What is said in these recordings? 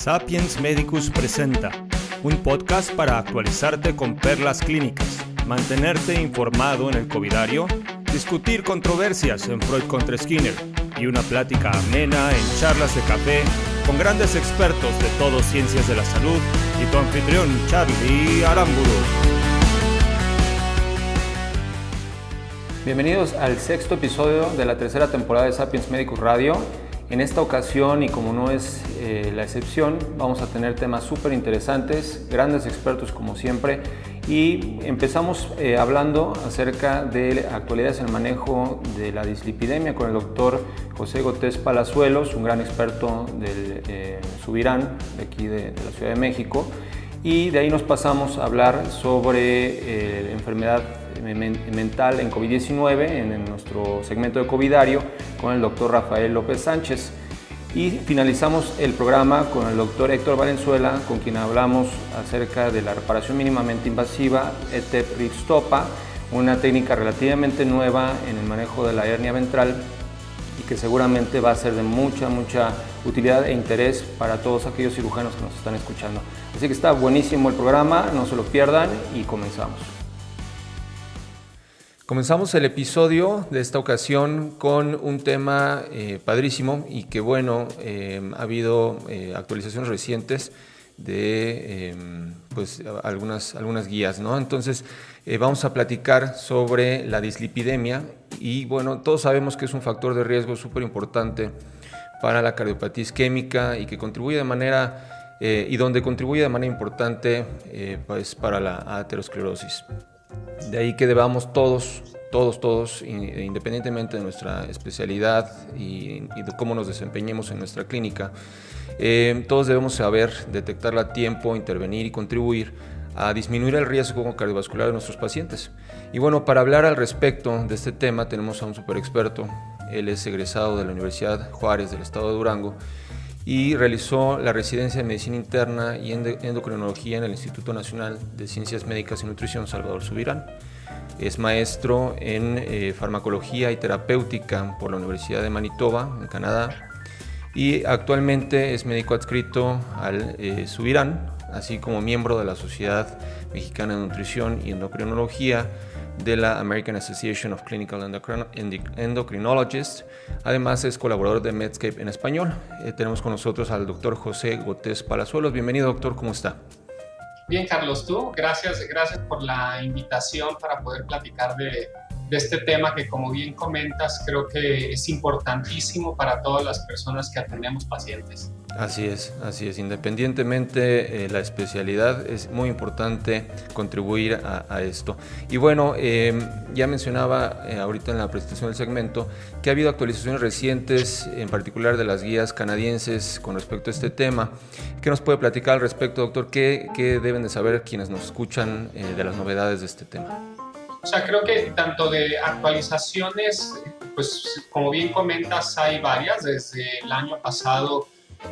Sapiens Medicus presenta un podcast para actualizarte con perlas clínicas, mantenerte informado en el covidario, discutir controversias en Freud contra Skinner y una plática amena en charlas de café con grandes expertos de todo ciencias de la salud y tu anfitrión Charlie Aramburu. Bienvenidos al sexto episodio de la tercera temporada de Sapiens Medicus Radio. En esta ocasión, y como no es eh, la excepción, vamos a tener temas súper interesantes, grandes expertos como siempre, y empezamos eh, hablando acerca de actualidades en el manejo de la dislipidemia con el doctor José Gotés Palazuelos, un gran experto del eh, Subirán, de aquí de, de, la Ciudad de México, y de ahí nos pasamos a hablar sobre la enfermedad mental en COVID-19 en nuestro segmento de Covidario con el doctor Rafael López Sánchez. Y finalizamos el programa con el doctor Héctor Valenzuela, con quien hablamos acerca de la reparación mínimamente invasiva ETEP-RIXTOPA, una técnica relativamente nueva en el manejo de la hernia ventral y que seguramente va a ser de mucha, mucha utilidad e interés para todos aquellos cirujanos que nos están escuchando. Así que está buenísimo el programa, no se lo pierdan y comenzamos. Comenzamos el episodio de esta ocasión con un tema eh, padrísimo y que bueno, eh, ha habido eh, actualizaciones recientes de pues, algunas, algunas guías, ¿no? Entonces vamos a platicar sobre la dislipidemia y bueno, todos sabemos que es un factor de riesgo súper importante para la cardiopatía isquémica y que contribuye de manera, y donde contribuye de manera importante pues, para la aterosclerosis. De ahí que debamos todos, todos, todos, independientemente de nuestra especialidad y, de cómo nos desempeñemos en nuestra clínica, eh, todos debemos saber detectarla a tiempo, intervenir y contribuir a disminuir el riesgo cardiovascular de nuestros pacientes. Y bueno, para hablar al respecto de este tema tenemos a un super experto. Él es egresado de la Universidad Juárez del Estado de Durango y realizó la residencia de Medicina Interna y Endocrinología en el Instituto Nacional de Ciencias Médicas y Nutrición Salvador Subirán. Es maestro en eh, farmacología y terapéutica por la Universidad de Manitoba, en Canadá, y actualmente es médico adscrito al eh, Subirán, así como miembro de la Sociedad Mexicana de Nutrición y Endocrinología de la American Association of Clinical Endocrinologists. Además es colaborador de Medscape en español. Eh, tenemos con nosotros al doctor José Gotés Palazuelos. Bienvenido, doctor, ¿cómo está? Bien, Carlos, tú, gracias, gracias por la invitación para poder platicar de, de este tema que como bien comentas creo que es importantísimo para todas las personas que atendemos pacientes. Así es, así es. Independientemente de eh, la especialidad, es muy importante contribuir a, esto. Y bueno, em, ya mencionaba eh, ahorita en la presentación del segmento que ha habido actualizaciones recientes, en particular de las guías canadienses con respecto a este tema. ¿Qué nos puede platicar al respecto, doctor? ¿Qué, qué deben de saber quienes nos escuchan eh, de las novedades de este tema? O sea, creo que tanto de actualizaciones, pues como bien comentas, hay varias. Desde el año pasado,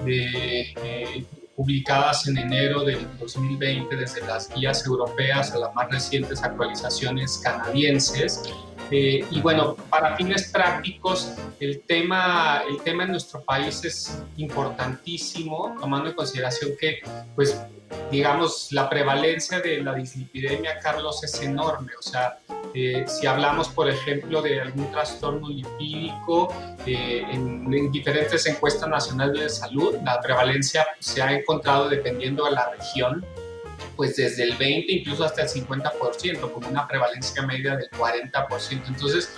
eh, publicadas en enero del 2020, desde las guías europeas a las más recientes actualizaciones canadienses. Eh, y bueno, para fines prácticos, el tema, el tema en nuestro país es importantísimo, tomando en consideración que, pues, digamos, la prevalencia de la dislipidemia, Carlos, es enorme. O sea, eh, si hablamos, por ejemplo, de algún trastorno lipídico, eh, en, en, diferentes encuestas nacionales de salud, la prevalencia se ha encontrado dependiendo de la región pues desde el 20 incluso hasta el 50%, como una prevalencia media del 40%. Entonces,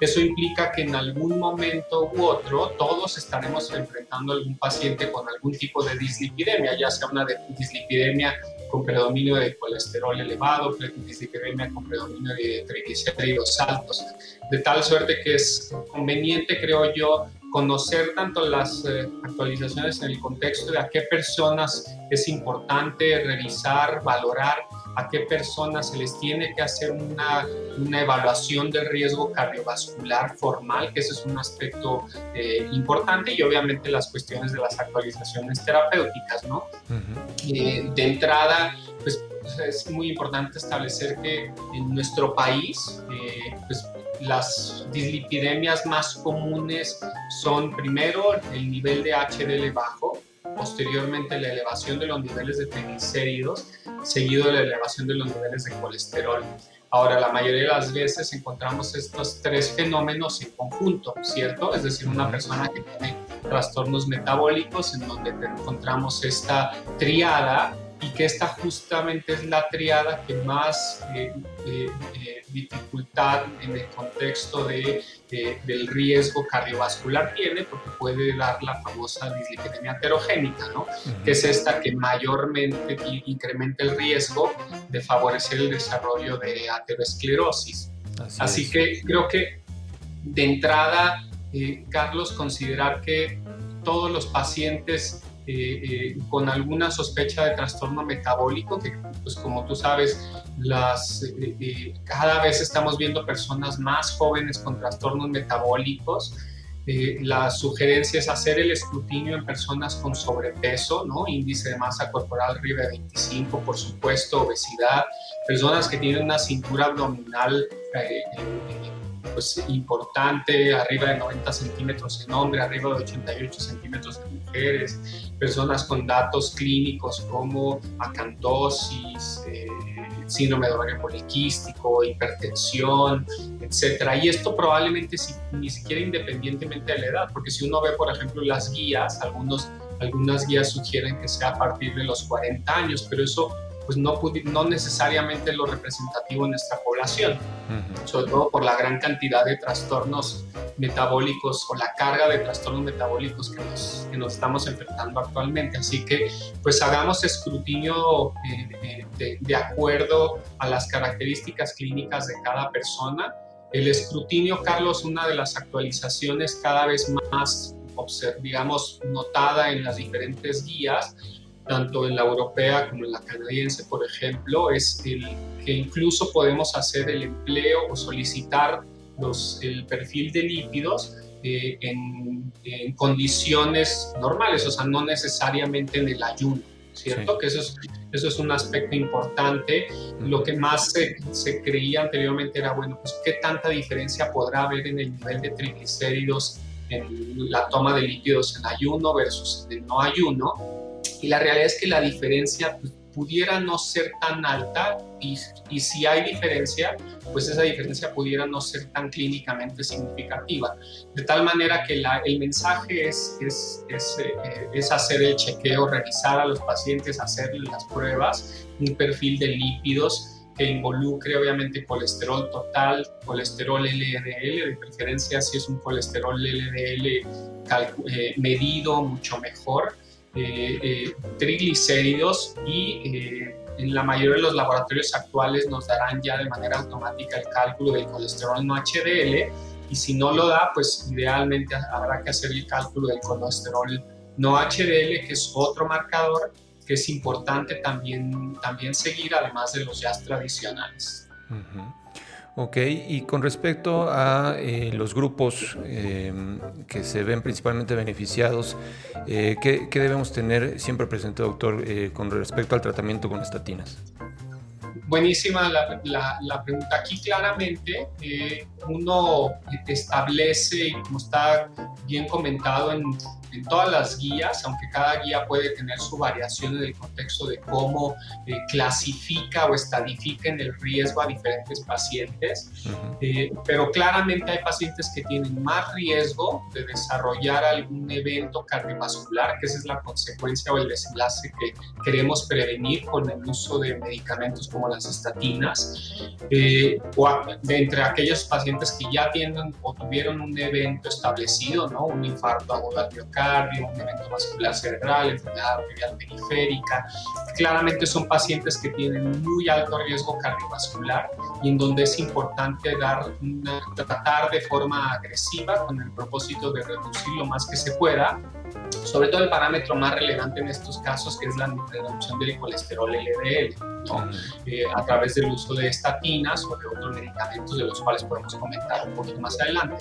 eso implica que en algún momento u otro todos estaremos enfrentando a algún paciente con algún tipo de dislipidemia, ya sea una dislipidemia con predominio de colesterol elevado, dislipidemia con predominio de triglicéridos altos, de tal suerte que es conveniente, creo yo, conocer tanto las eh, actualizaciones en el contexto de a qué personas es importante revisar, valorar, a qué personas se les tiene que hacer una, una evaluación de riesgo cardiovascular formal, que ese es un aspecto eh, importante, y obviamente las cuestiones de las actualizaciones terapéuticas, ¿no? Eh, de entrada, pues es muy importante establecer que en nuestro país, pues las dislipidemias más comunes son primero el nivel de HDL bajo, posteriormente la elevación de los niveles de triglicéridos, seguido de la elevación de los niveles de colesterol. Ahora, la mayoría de las veces encontramos estos tres fenómenos en conjunto, ¿cierto? Es decir, una persona que tiene trastornos metabólicos en donde encontramos esta triada y que esta justamente es la triada que más eh, eh, eh, dificultad en el contexto de, del riesgo cardiovascular tiene, porque puede dar la famosa dislipidemia heterogénica, ¿no? que es esta que mayormente incrementa el riesgo de favorecer el desarrollo de aterosclerosis. Así, que creo que de entrada, Carlos, considerar que todos los pacientes eh, eh, con alguna sospecha de trastorno metabólico, que pues como tú sabes, las, eh, cada vez estamos viendo personas más jóvenes con trastornos metabólicos. la sugerencia es hacer el escrutinio en personas con sobrepeso, ¿no? índice de masa corporal arriba de 25, por supuesto, obesidad, personas que tienen una cintura abdominal pues, importante, arriba de 90 centímetros en hombre, arriba de 88 centímetros en mujeres, personas con datos clínicos como acantosis, eh, síndrome de ovario poliquístico, hipertensión, etcétera. Y esto probablemente ni siquiera independientemente de la edad, porque si uno ve, por ejemplo, las guías, algunos, algunas guías sugieren que sea a partir de los 40 años, pero eso pues no, no necesariamente lo representativo en nuestra población, sobre todo por la gran cantidad de trastornos metabólicos o la carga de trastornos metabólicos que nos, que nos estamos enfrentando actualmente. Así que pues hagamos escrutinio eh, eh, de, de acuerdo a las características clínicas de cada persona. El escrutinio, Carlos, una de las actualizaciones cada vez más, digamos, notada en las diferentes guías, tanto en la europea como en la canadiense, por ejemplo, es el que incluso podemos hacer el empleo o solicitar los, el perfil de lípidos eh, en, condiciones normales, o sea, no necesariamente en el ayuno, ¿cierto? Que eso es, eso es un aspecto importante. Lo que más se, se, creía anteriormente era, bueno, pues qué tanta diferencia podrá haber en el nivel de triglicéridos en la toma de lípidos en ayuno versus en el no ayuno y la realidad es que la diferencia pues, pudiera no ser tan alta y, y, si hay diferencia, pues esa diferencia pudiera no ser tan clínicamente significativa. De tal manera que la, el mensaje es, es, es, eh, es, hacer el chequeo, revisar a los pacientes, hacerles las pruebas, un perfil de lípidos que involucre obviamente colesterol total, colesterol LDL, de preferencia si es un colesterol LDL eh, medido mucho mejor triglicéridos y eh, en la mayoría de los laboratorios actuales nos darán ya de manera automática el cálculo del colesterol no HDL y si no lo da, pues idealmente habrá que hacer el cálculo del colesterol no HDL, que es otro marcador que es importante también, también seguir, además de los ya tradicionales. Ok, y con respecto a eh, los grupos eh, que se ven principalmente beneficiados, eh, ¿qué, debemos tener siempre presente, doctor, con respecto al tratamiento con estatinas? Buenísima la, la pregunta. Aquí claramente uno establece, y como está bien comentado en en todas las guías, aunque cada guía puede tener su variación en el contexto de cómo eh, clasifica o estadifica en el riesgo a diferentes pacientes, eh, pero claramente hay pacientes que tienen más riesgo de desarrollar algún evento cardiovascular, que esa es la consecuencia o el desenlace que queremos prevenir con el uso de medicamentos como las estatinas, eh, o de entre aquellos pacientes que ya tienen o tuvieron un evento establecido, ¿no? un infarto agudo al un evento vascular cerebral, enfermedad arterial periférica. Claramente son pacientes que tienen muy alto riesgo cardiovascular y en donde es importante tratar de forma agresiva con el propósito de reducir lo más que se pueda sobre todo el parámetro más relevante en estos casos, que es la reducción del colesterol LDL, eh, a través del uso de estatinas o de otros medicamentos de los cuales podemos comentar un poquito más adelante.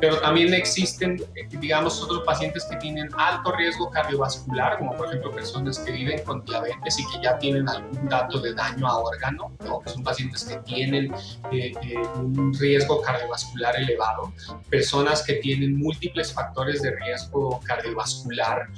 Pero también existen, eh, digamos, otros pacientes que tienen alto riesgo cardiovascular, como por ejemplo personas que viven con diabetes y que ya tienen algún dato de daño a órgano, ¿no? que son pacientes que tienen eh, un riesgo cardiovascular elevado, personas que tienen múltiples factores de riesgo cardiovascular cardiovascular,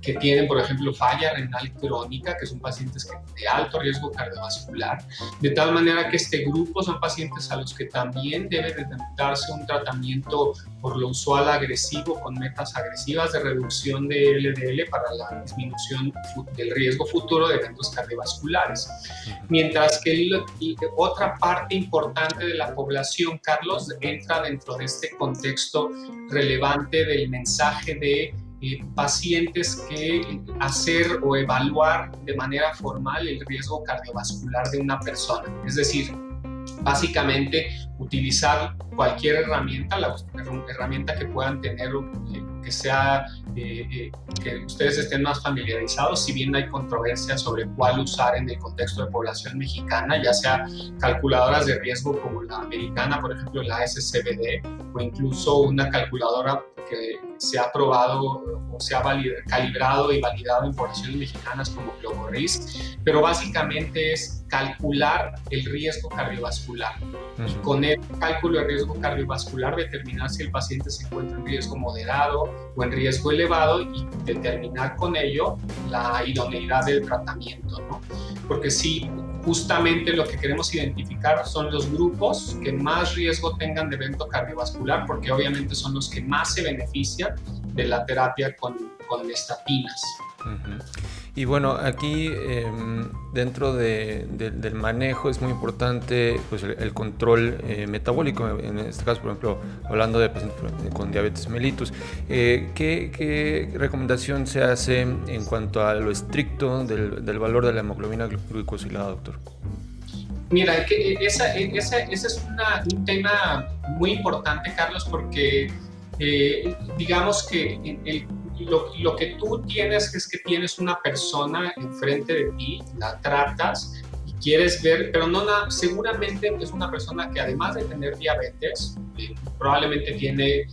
que tienen, por ejemplo, falla renal crónica, que son pacientes de alto riesgo cardiovascular, de tal manera que este grupo son pacientes a los que también debe de darse un tratamiento por lo usual agresivo con metas agresivas de reducción de LDL para la disminución del riesgo futuro de eventos cardiovasculares. Mientras que otra parte importante de la población, Carlos, entra dentro de este contexto relevante del mensaje de eh, pacientes que hacer o evaluar de manera formal el riesgo cardiovascular de una persona. Es decir, básicamente utilizar cualquier herramienta, la herramienta que puedan tener, eh, que sea, eh, eh, que ustedes estén más familiarizados, si bien hay controversia sobre cuál usar en el contexto de población mexicana, ya sea calculadoras de riesgo como la americana, por ejemplo, la SCBD, o incluso una calculadora que se ha probado o se ha calibrado y validado en poblaciones mexicanas como GloboRisk, pero básicamente es calcular el riesgo cardiovascular y con el cálculo de riesgo cardiovascular determinar si el paciente se encuentra en riesgo moderado o en riesgo elevado y determinar con ello la idoneidad del tratamiento, ¿no? Porque si justamente lo que queremos identificar son los grupos que más riesgo tengan de evento cardiovascular, porque obviamente son los que más se benefician de la terapia con, con estatinas. Y bueno, aquí em, dentro del manejo es muy importante pues, el, control eh, metabólico, en este caso, por ejemplo, hablando de pacientes con diabetes mellitus. Eh, ¿qué, recomendación se hace en cuanto a lo estricto del, valor de la hemoglobina glucosilada, doctor? Mira, que ese es un tema muy importante, Carlos, porque eh, digamos que el lo, que tú tienes es que tienes una persona enfrente de ti, la tratas y quieres ver, pero no seguramente es una persona que además de tener diabetes, eh, probablemente tiene eh,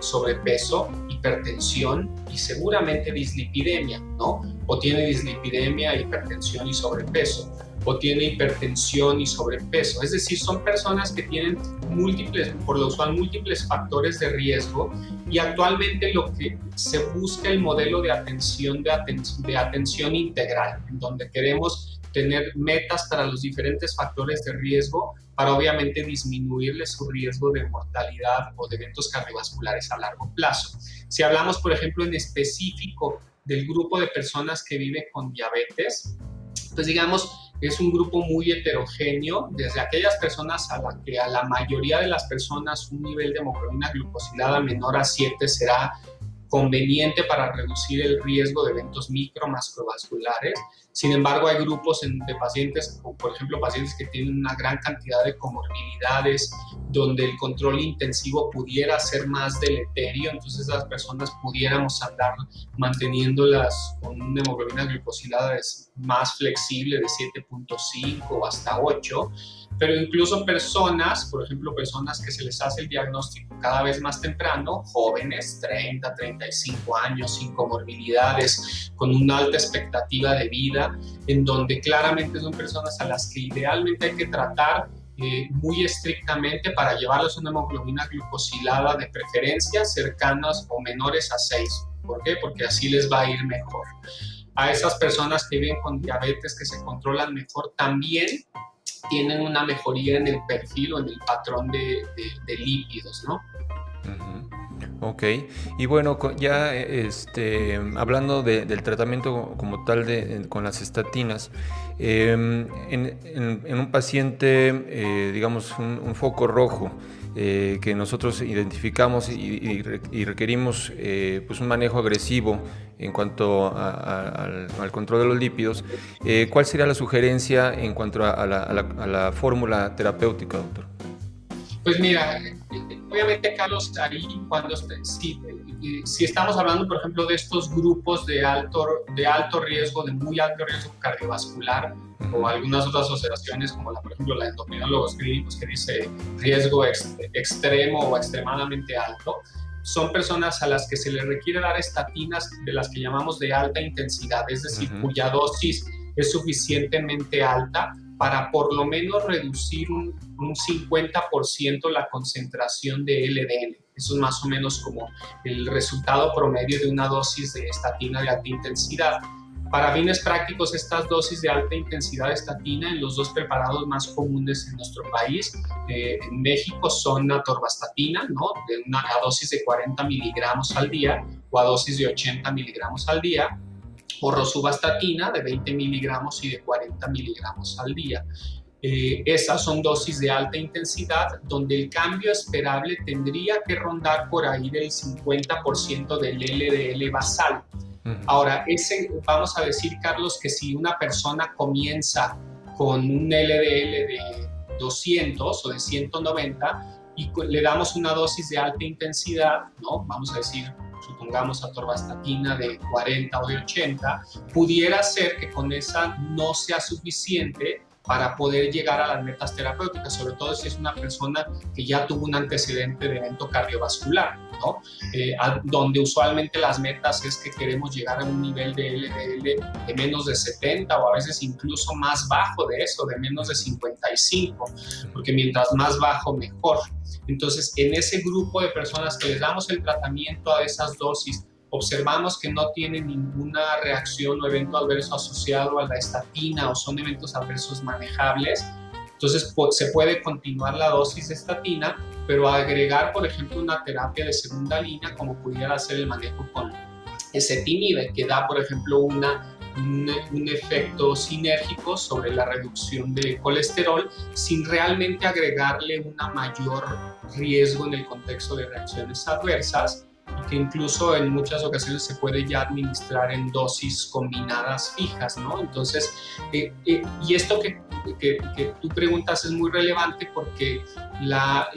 sobrepeso, hipertensión y seguramente dislipidemia, ¿no? O tiene dislipidemia, hipertensión y sobrepeso o tiene hipertensión y sobrepeso. Es decir, son personas que tienen múltiples, por lo usual, múltiples factores de riesgo y actualmente lo que se busca el modelo de atención de, de atención integral, en donde queremos tener metas para los diferentes factores de riesgo para obviamente disminuirle su riesgo de mortalidad o de eventos cardiovasculares a largo plazo. Si hablamos, por ejemplo, en específico del grupo de personas que vive con diabetes, pues digamos, es un grupo muy heterogéneo, desde aquellas personas a la que a la mayoría de las personas un nivel de hemoglobina glucosilada menor a 7 será conveniente para reducir el riesgo de eventos micromascrovasculares. Sin embargo, hay grupos de pacientes, por ejemplo pacientes que tienen una gran cantidad de comorbilidades, donde el control intensivo pudiera ser más deleterio, entonces las personas pudiéramos andar manteniéndolas con una hemoglobina glucosilada más flexible de 7.5 hasta 8 pero incluso personas, por ejemplo, personas que se les hace el diagnóstico cada vez más temprano, jóvenes, 30, 35 años, sin comorbilidades, con una alta expectativa de vida, en donde claramente son personas a las que idealmente hay que tratar eh, muy estrictamente para llevarlos una hemoglobina glucosilada de preferencia cercanas o menores a 6. ¿Por qué? Porque así les va a ir mejor. A esas personas que viven con diabetes, que se controlan mejor, también tienen una mejoría en el perfil o en el patrón de, lípidos, ¿no? Ok, y bueno, ya este, hablando del tratamiento como tal de, con las estatinas, em, en, un paciente, eh, digamos, un, foco rojo, eh, que nosotros identificamos y, requerimos eh, pues un manejo agresivo en cuanto al, control de los lípidos, eh, ¿cuál sería la sugerencia en cuanto a, la, fórmula terapéutica, doctor? Pues mira, obviamente Carlos, ahí cuando si, si, estamos hablando, por ejemplo, de estos grupos de alto, de alto riesgo, de muy alto riesgo cardiovascular, o algunas otras asociaciones, como la, por ejemplo la endocrinólogos clínicos que dice riesgo extremo o extremadamente alto, son personas a las que se les requiere dar estatinas de las que llamamos de alta intensidad, es decir, cuya dosis es suficientemente alta para por lo menos reducir un, un 50% la concentración de LDL. Eso es más o menos como el resultado promedio de una dosis de estatina de alta intensidad. Para fines prácticos, estas dosis de alta intensidad de estatina en los dos preparados más comunes en nuestro país, eh, en México, son la torvastatina, ¿no? de una a dosis de 40 miligramos al día o a dosis de 80 miligramos al día, o rosuvastatina de 20 miligramos y de 40 miligramos al día. Eh, esas son dosis de alta intensidad donde el cambio esperable tendría que rondar por ahí del 50% del LDL basal. Ahora, vamos a decir, Carlos, que si una persona comienza con un LDL de 200 o de 190 y le damos una dosis de alta intensidad, ¿no? Vamos a decir, supongamos atorvastatina de 40 o de 80, pudiera ser que con esa no sea suficiente para poder llegar a las metas terapéuticas, sobre todo si es una persona que ya tuvo un antecedente de evento cardiovascular, ¿no? Eh, donde usualmente las metas es que queremos llegar a un nivel de LDL de menos de 70 o a veces incluso más bajo de eso, de menos de 55, porque mientras más bajo mejor. Entonces, en ese grupo de personas que les damos el tratamiento a esas dosis, observamos que no tienen ninguna reacción o evento adverso asociado a la estatina o son eventos adversos manejables, entonces se puede continuar la dosis de estatina, pero agregar, por ejemplo, una terapia de segunda línea, como pudiera ser el manejo con ezetimibe, que da, por ejemplo, una, un, un, efecto sinérgico sobre la reducción de colesterol, sin realmente agregarle un mayor riesgo en el contexto de reacciones adversas que incluso en muchas ocasiones se puede ya administrar en dosis combinadas fijas, ¿no? Entonces, eh, eh, y esto que, que, que, tú preguntas es muy relevante porque la,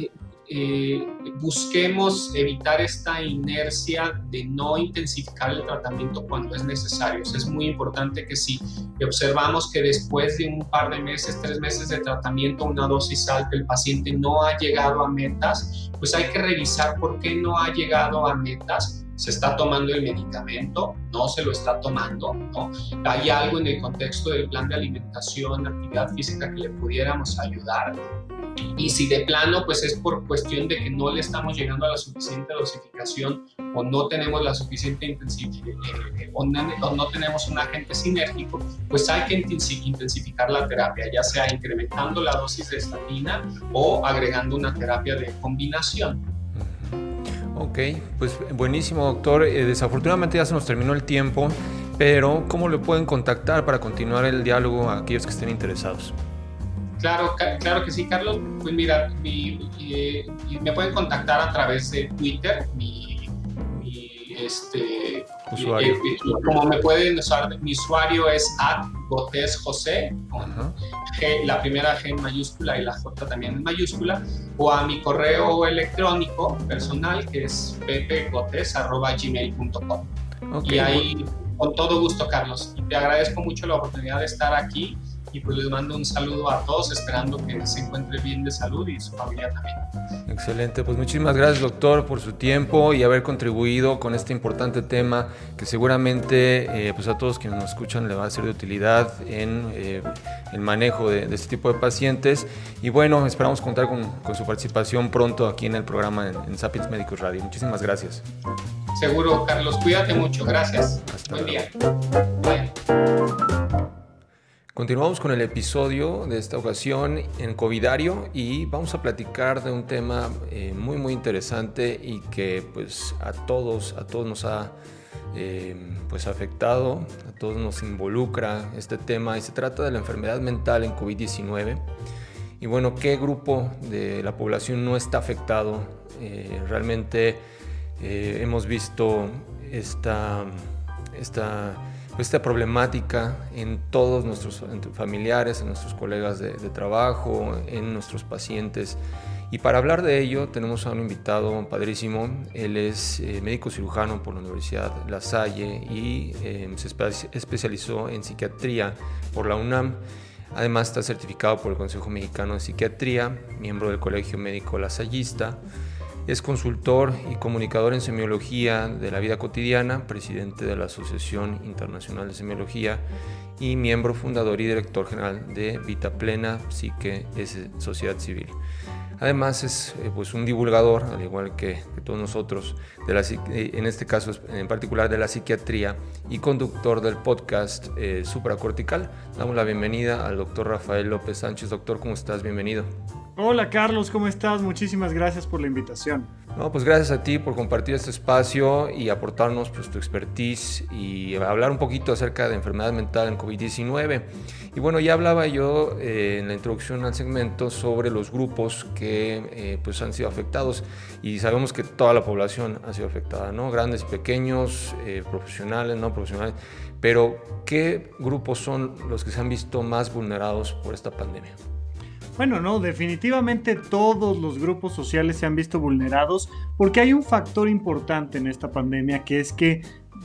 eh, busquemos evitar esta inercia de no intensificar el tratamiento cuando es necesario. es muy importante que si observamos que después de un par de meses, tres meses de tratamiento, una dosis alta, el paciente no ha llegado a metas, pues hay que revisar por qué no ha llegado a metas se está tomando el medicamento, no se lo está tomando, ¿no? Hay algo en el contexto del plan de alimentación, actividad física que le pudiéramos ayudar. Y si de plano, pues es por cuestión de que no le estamos llegando a la suficiente dosificación o no tenemos la suficiente intensificación eh, eh, o, no, tenemos un agente sinérgico, pues hay que intensificar la terapia, ya sea incrementando la dosis de estatina o agregando una terapia de combinación. Ok, pues buenísimo doctor. Eh, desafortunadamente ya se nos terminó el tiempo, pero ¿cómo le pueden contactar para continuar el diálogo a aquellos que estén interesados? Claro, claro que sí, Carlos. Pues mira, eh, me pueden contactar a través de Twitter. Mi, este, usuario. Eh, como me pueden usar, mi usuario es Gotes José, con la primera G en mayúscula y la J también en mayúscula, o a mi correo electrónico personal que es pepegotes.gmail.com. Okay. Y ahí, con todo gusto, Carlos. Y te agradezco mucho la oportunidad de estar aquí y pues les mando un saludo a todos esperando que se encuentre bien de salud y su familia también. Excelente, pues muchísimas gracias doctor por su tiempo y haber contribuido con este importante tema que seguramente eh, pues a todos quienes nos escuchan le va a ser de utilidad en eh, el manejo de, este tipo de pacientes y bueno, esperamos contar con, con, su participación pronto aquí en el programa en, en Sapiens Médicos Radio. Muchísimas gracias. Seguro, Carlos, cuídate mucho, gracias. Buen día. Continuamos con el episodio de esta ocasión en Covidario y vamos a platicar de un tema eh, muy muy interesante y que pues a todos, a todos nos ha eh, pues afectado, a todos nos involucra este tema y se trata de la enfermedad mental en COVID-19 y bueno, ¿qué grupo de la población no está afectado? Eh, realmente hemos visto esta, esta esta problemática en todos nuestros familiares, en nuestros colegas de, trabajo, en nuestros pacientes. Y para hablar de ello tenemos a un invitado padrísimo. Él es eh, médico cirujano por la Universidad La Salle y eh, se especializó en psiquiatría por la UNAM. Además está certificado por el Consejo Mexicano de Psiquiatría, miembro del Colegio Médico Lasallista. Es consultor y comunicador en semiología de la vida cotidiana, presidente de la Asociación Internacional de Semiología y miembro fundador y director general de Vita Plena Psique es Sociedad Civil. Además es eh, pues un divulgador, al igual que, todos nosotros, de la, eh, en este caso en particular de la psiquiatría y conductor del podcast eh, Supracortical. Damos la bienvenida al doctor Rafael López Sánchez. Doctor, ¿cómo estás? Bienvenido. Hola Carlos, ¿cómo estás? Muchísimas gracias por la invitación. No, pues gracias a ti por compartir este espacio y aportarnos pues, tu expertise y hablar un poquito acerca de enfermedad mental en COVID-19. Y bueno, ya hablaba yo eh, en la introducción al segmento sobre los grupos que eh, pues han sido afectados y sabemos que toda la población ha sido afectada, ¿no? Grandes pequeños, eh, profesionales, no profesionales. Pero, ¿qué grupos son los que se han visto más vulnerados por esta pandemia? Bueno, no, definitivamente todos los grupos sociales se han visto vulnerados porque hay un factor importante en esta pandemia que es que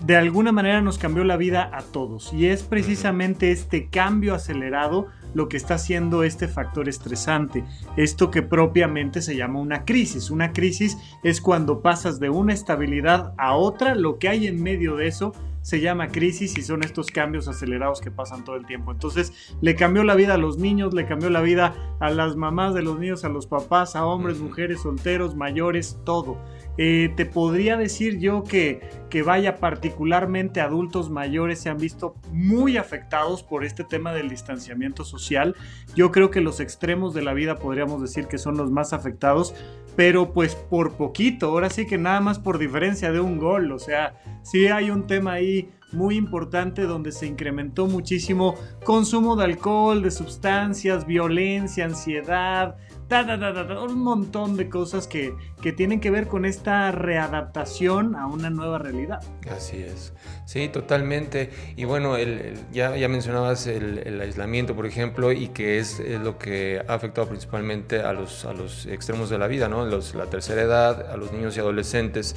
de alguna manera nos cambió la vida a todos y es precisamente este cambio acelerado lo que está haciendo este factor estresante, esto que propiamente se llama una crisis. Una crisis es cuando pasas de una estabilidad a otra, lo que hay en medio de eso se llama crisis y son estos cambios acelerados que pasan todo el tiempo. Entonces le cambió la vida a los niños, le cambió la vida a las mamás de los niños, a los papás, a hombres, mujeres, solteros, mayores, todo. Eh, te podría decir yo que, que vaya particularmente adultos mayores se han visto muy afectados por este tema del distanciamiento social. Yo creo que los extremos de la vida podríamos decir que son los más afectados, pero pues por poquito, ahora sí que nada más por diferencia de un gol, o sea, sí hay un tema ahí muy importante donde se incrementó muchísimo consumo de alcohol, de sustancias, violencia, ansiedad, un montón de cosas que, que, tienen que ver con esta readaptación a una nueva realidad. Así es, sí, totalmente. Y bueno, el, ya, ya mencionabas el, aislamiento, por ejemplo, y que es, lo que ha afectado principalmente a los, a los extremos de la vida, ¿no? La tercera edad, a los niños y adolescentes.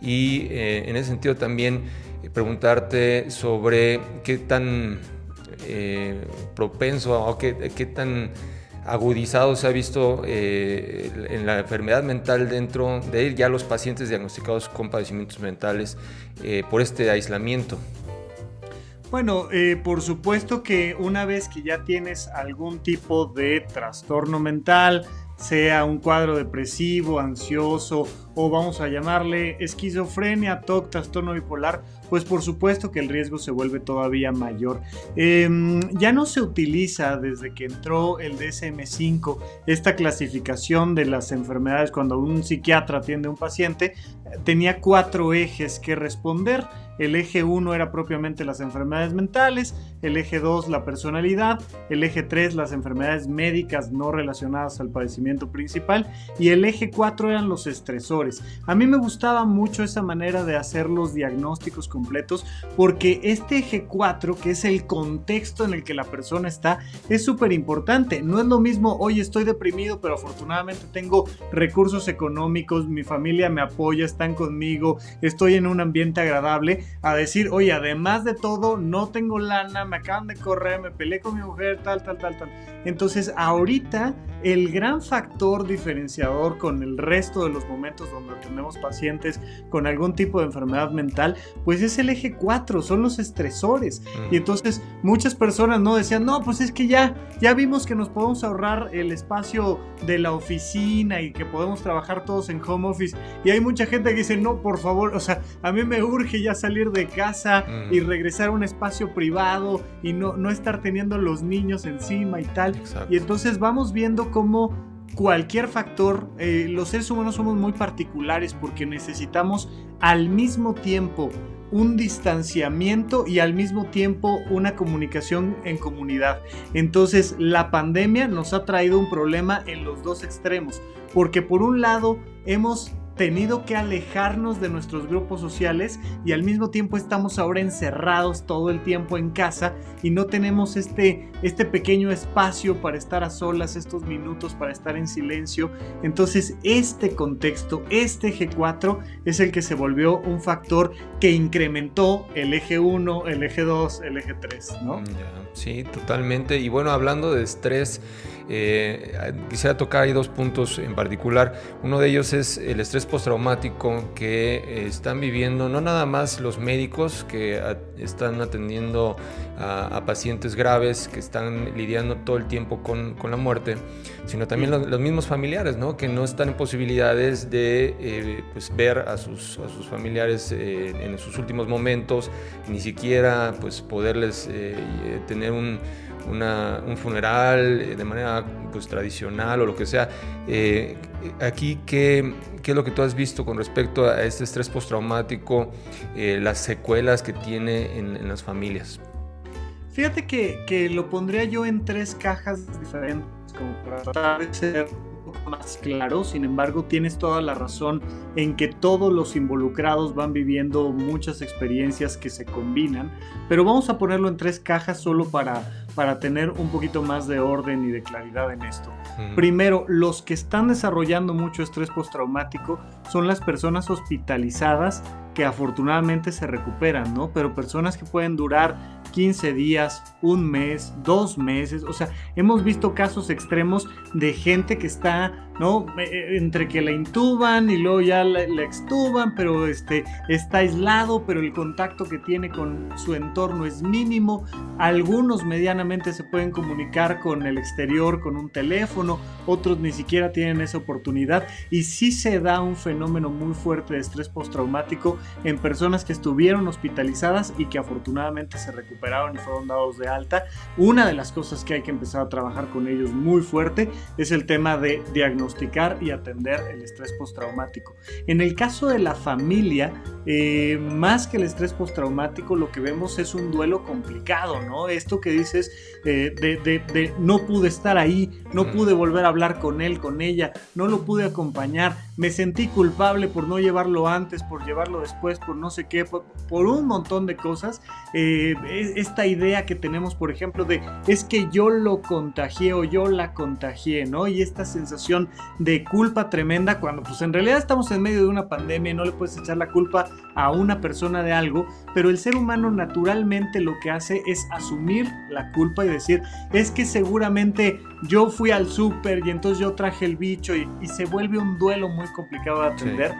Y eh, en ese sentido también eh, preguntarte sobre qué tan eh, propenso o qué, qué tan agudizado se ha visto eh, en la enfermedad mental dentro de ya los pacientes diagnosticados con padecimientos mentales eh, por este aislamiento. Bueno, eh, por supuesto que una vez que ya tienes algún tipo de trastorno mental, sea un cuadro depresivo, ansioso o vamos a llamarle esquizofrenia, TOC, trastorno bipolar, pues por supuesto que el riesgo se vuelve todavía mayor. Em, ya no se utiliza desde que entró el DSM5 esta clasificación de las enfermedades cuando un psiquiatra atiende a un paciente, tenía cuatro ejes que responder. El eje 1 era propiamente las enfermedades mentales, el eje 2 la personalidad, el eje 3 las enfermedades médicas no relacionadas al padecimiento principal y el eje 4 eran los estresores. A mí me gustaba mucho esa manera de hacer los diagnósticos completos porque este eje 4, que es el contexto en el que la persona está, es súper importante. No es lo mismo, hoy estoy deprimido, pero afortunadamente tengo recursos económicos, mi familia me apoya, están conmigo, estoy en un ambiente agradable, a decir, oye, además de todo, no tengo lana, me acaban de correr, me peleé con mi mujer, tal, tal, tal, tal. Entonces, ahorita el gran factor diferenciador con el resto de los momentos donde tenemos pacientes con algún tipo de enfermedad mental, pues es el eje 4, son los estresores. Y entonces muchas personas no decían, no, pues es que ya, ya vimos que nos podemos ahorrar el espacio de la oficina y que podemos trabajar todos en home office. Y hay mucha gente que dice, no, por favor, o sea, a mí me urge ya salir de casa y regresar a un espacio privado y no, no estar teniendo los niños encima y tal. Y entonces vamos viendo cómo cualquier factor, eh, los seres humanos somos muy particulares porque necesitamos al mismo tiempo un distanciamiento y al mismo tiempo una comunicación en comunidad. Entonces la pandemia nos ha traído un problema en los dos extremos, porque por un lado hemos tenido que alejarnos de nuestros grupos sociales y al mismo tiempo estamos ahora encerrados todo el tiempo en casa y no tenemos este, este pequeño espacio para estar a solas, estos minutos para estar en silencio. Entonces este contexto, este eje 4 es el que se volvió un factor que incrementó el eje 1, el eje 2, el eje 3, ¿no? Sí, totalmente. Y bueno, hablando de estrés, eh, quisiera tocar ahí dos puntos en particular. Uno de ellos es el estrés postraumático que eh, están viviendo no nada más los médicos que están atendiendo a, pacientes graves, que están lidiando todo el tiempo con, la muerte, sino también los, mismos familiares, ¿no? que no están en posibilidades de eh, pues, ver a sus, familiares en sus últimos momentos, ni siquiera pues, poderles tener un un funeral eh, de manera pues, tradicional o lo que sea. Eh, aquí, ¿qué, ¿qué, es lo que tú has visto con respecto a este estrés postraumático, eh, las secuelas que tiene en, las familias? Fíjate que, que, lo pondría yo en tres cajas diferentes, como para tratar de ser más claro, sin embargo tienes toda la razón en que todos los involucrados van viviendo muchas experiencias que se combinan, pero vamos a ponerlo en tres cajas solo para, para tener un poquito más de orden y de claridad en esto. Primero, los que están desarrollando mucho estrés postraumático son las personas hospitalizadas que afortunadamente se recuperan, ¿no? Pero personas que pueden durar 15 días, un mes, dos meses, o sea, hemos visto casos extremos de gente que está ¿no? Eh, entre que la intuban y luego ya la, extuban, pero este, está aislado, pero el contacto que tiene con su entorno es mínimo. Algunos medianamente se pueden comunicar con el exterior con un teléfono, otros ni siquiera tienen esa oportunidad y sí se da un fenómeno muy fuerte de estrés postraumático en personas que estuvieron hospitalizadas y que afortunadamente se recuperaron y fueron dados de alta. Una de las cosas que hay que empezar a trabajar con ellos muy fuerte es el tema de diagnóstico y atender el estrés postraumático. En el caso de la familia, eh, más que el estrés postraumático, lo que vemos es un duelo complicado, ¿no? Esto que dices eh, de, no pude estar ahí, no pude volver a hablar con él, con ella, no lo pude acompañar, me sentí culpable por no llevarlo antes, por llevarlo después, por no sé qué, por, un montón de cosas. Eh, esta idea que tenemos, por ejemplo, de es que yo lo contagié o yo la contagié, ¿no? Y esta sensación de culpa tremenda cuando pues en realidad estamos en medio de una pandemia y no le puedes echar la culpa a una persona de algo, pero el ser humano naturalmente lo que hace es asumir la culpa y decir, es que seguramente yo fui al súper y entonces yo traje el bicho y, se vuelve un duelo muy complicado de atender.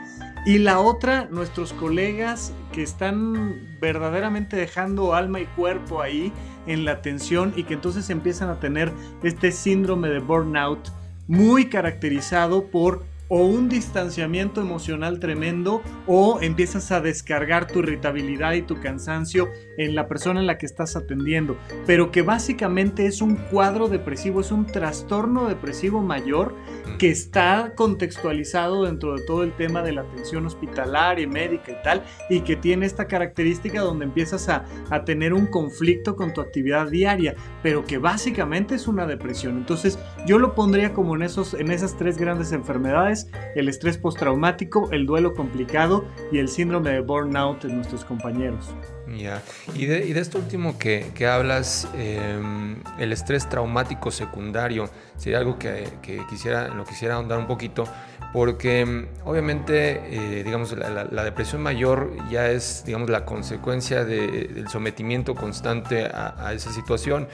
Y la otra, nuestros colegas que están verdaderamente dejando alma y cuerpo ahí en la atención y que entonces empiezan a tener este síndrome de burnout muy caracterizado por o un distanciamiento emocional tremendo o empiezas a descargar tu irritabilidad y tu cansancio en la persona en la que estás atendiendo, pero que básicamente es un cuadro depresivo, es un trastorno depresivo mayor que está contextualizado dentro de todo el tema de la atención hospitalaria, médica y tal, y que tiene esta característica donde empiezas a, a tener un conflicto con tu actividad diaria, pero que básicamente es una depresión. Entonces yo lo pondría como en, esos, en esas tres grandes enfermedades, el estrés postraumático, el duelo complicado y el síndrome de burnout en nuestros compañeros. Ya, y, de, esto último que, hablas, em, el estrés traumático secundario, sería algo que, quisiera, lo quisiera ahondar un poquito, porque em, obviamente, eh, digamos, la, depresión mayor ya es, digamos, la consecuencia del sometimiento constante a, esa situación,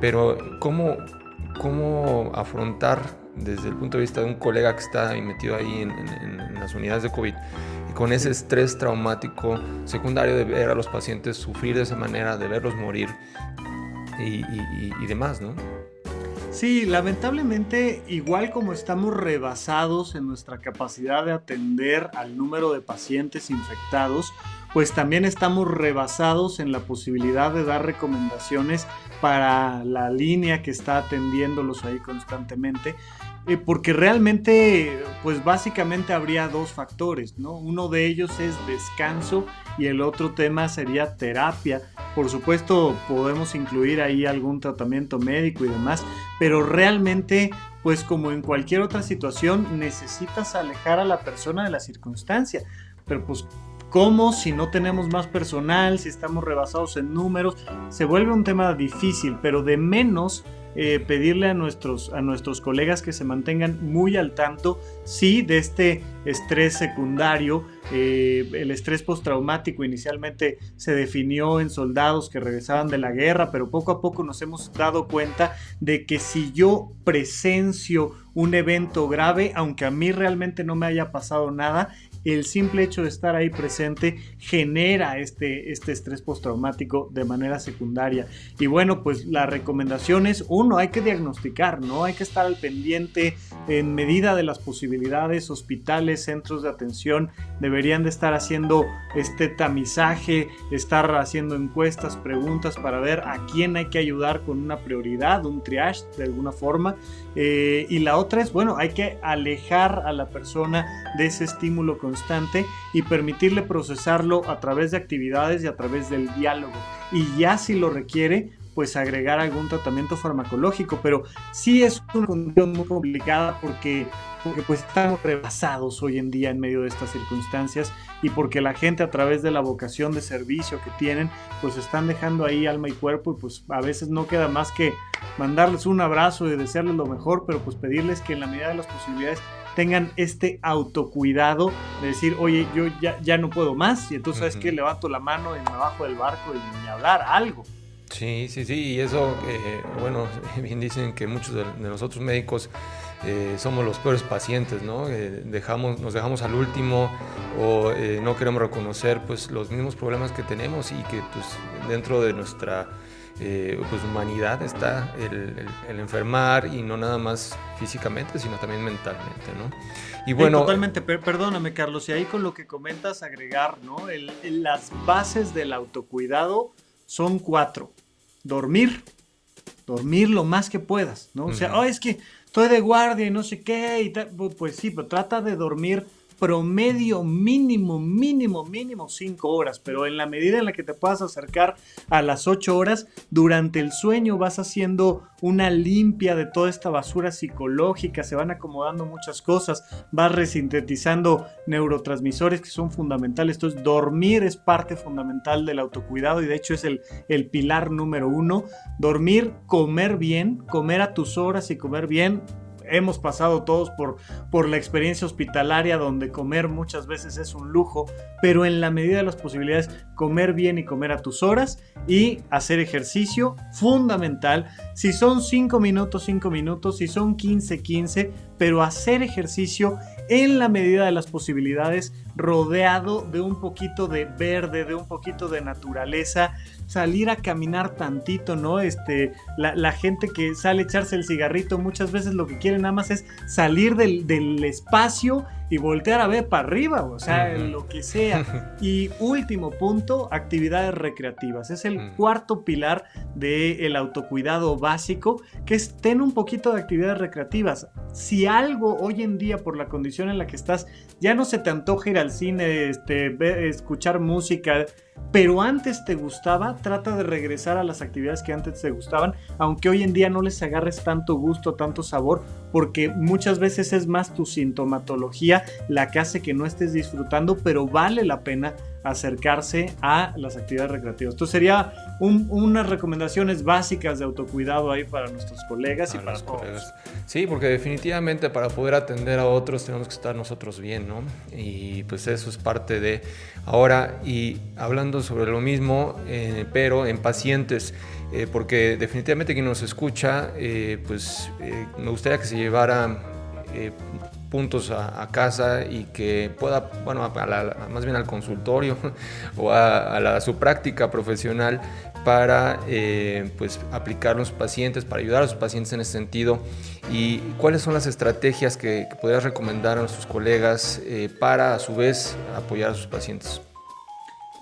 pero ¿cómo, cómo afrontar desde el punto de vista de un colega que está metido ahí en, en las unidades de COVID? Con ese estrés traumático secundario de ver a los pacientes sufrir de esa manera, de verlos morir y, demás, ¿no? Sí, lamentablemente, igual como estamos rebasados en nuestra capacidad de atender al número de pacientes infectados, pues también estamos rebasados en la posibilidad de dar recomendaciones para la línea que está atendiéndolos ahí constantemente. Eh, porque realmente, pues básicamente habría dos factores, ¿no? Uno de ellos es descanso y el otro tema sería terapia. Por supuesto, podemos incluir ahí algún tratamiento médico y demás, pero realmente, pues como en cualquier otra situación, necesitas alejar a la persona de la circunstancia. Pero pues ¿Cómo si no tenemos más personal, si estamos rebasados en números? Se vuelve un tema difícil, pero de menos eh, pedirle a nuestros, a nuestros colegas que se mantengan muy al tanto, sí, de este estrés secundario. Eh, el estrés postraumático inicialmente se definió en soldados que regresaban de la guerra, pero poco a poco nos hemos dado cuenta de que si yo presencio un evento grave, aunque a mí realmente no me haya pasado nada, el simple hecho de estar ahí presente genera este, este estrés postraumático de manera secundaria. Y bueno, pues la recomendación es, uno, hay que diagnosticar, ¿no? Hay que estar al pendiente en medida de las posibilidades, hospitales, centros de atención, deberían de estar haciendo este tamizaje, estar haciendo encuestas, preguntas para ver a quién hay que ayudar con una prioridad, un triage de alguna forma. Eh, y la otra es, bueno, hay que alejar a la persona de ese estímulo constante y permitirle procesarlo a través de actividades y a través del diálogo. Y ya si lo requiere, pues agregar algún tratamiento farmacológico, pero sí es una condición muy complicada porque, porque pues estamos rebasados hoy en día en medio de estas circunstancias y porque la gente a través de la vocación de servicio que tienen, pues están dejando ahí alma y cuerpo y pues a veces no queda más que mandarles un abrazo y desearles lo mejor, pero pues pedirles que en la medida de las posibilidades tengan este autocuidado de decir, oye, yo ya, ya no puedo más, y entonces, ¿sabes que Levanto la mano y me bajo del barco y me hablar, algo. Sí, sí, sí, y eso, eh, bueno, bien dicen que muchos de, nosotros médicos eh, somos los peores pacientes, ¿no? Eh, dejamos, nos dejamos al último o no queremos reconocer pues, los mismos problemas que tenemos y que pues, dentro de nuestra pues, humanidad está el, enfermar y no nada más físicamente, sino también mentalmente, ¿no? Y bueno... totalmente, perdóname Carlos, y ahí con lo que comentas agregar, ¿no? las bases del autocuidado son cuatro dormir, dormir lo más que puedas, ¿no? O sea, oh, es que estoy de guardia y no sé qué, y pues sí, pero trata de dormir promedio mínimo, mínimo, mínimo 5 horas, pero en la medida en la que te puedas acercar a las 8 horas, durante el sueño vas haciendo una limpia de toda esta basura psicológica, se van acomodando muchas cosas, vas resintetizando neurotransmisores que son fundamentales, entonces dormir es parte fundamental del autocuidado y de hecho es el, el pilar número uno, dormir, comer bien, comer a tus horas y comer bien, hemos pasado todos por, por la experiencia hospitalaria donde comer muchas veces es un lujo, pero en la medida de las posibilidades comer bien y comer a tus horas y hacer ejercicio fundamental. Si son 5 minutos, 5 minutos, si son 15, 15, pero hacer ejercicio en la medida de las posibilidades, rodeado de un poquito de verde, de un poquito de naturaleza, salir a caminar tantito, ¿no? Este, la, gente que sale a echarse el cigarrito, muchas veces lo que quieren nada más es salir del espacio y voltear a ver para arriba, o sea, lo que sea. Y último punto, actividades recreativas. Es el cuarto pilar del autocuidado básico, que es tener un poquito de actividades recreativas. Si algo hoy en día, por la condición en la que estás, ya no se te antoja ir al cine, este, escuchar música, pero antes te gustaba, trata de regresar a las actividades que antes te gustaban, aunque hoy en día no les agarres tanto gusto, tanto sabor, porque muchas veces es más tu sintomatología la que hace que no estés disfrutando, pero vale la pena acercarse a las actividades recreativas. Esto sería unas recomendaciones básicas de autocuidado ahí para nuestros colegas y para todos. Sí, porque definitivamente para poder atender a otros tenemos que estar nosotros bien, ¿no? Y pues eso es parte de ahora y hablando sobre lo mismo, eh, pero en pacientes. Eh, porque definitivamente quien nos escucha, eh, pues me gustaría que se llevara puntos a, casa y que pueda, bueno, más bien al consultorio o a, su práctica profesional para eh, pues aplicar a los pacientes, para ayudar a los pacientes en ese sentido y cuáles son las estrategias que, podrías recomendar a nuestros colegas eh, para a su vez apoyar a sus pacientes.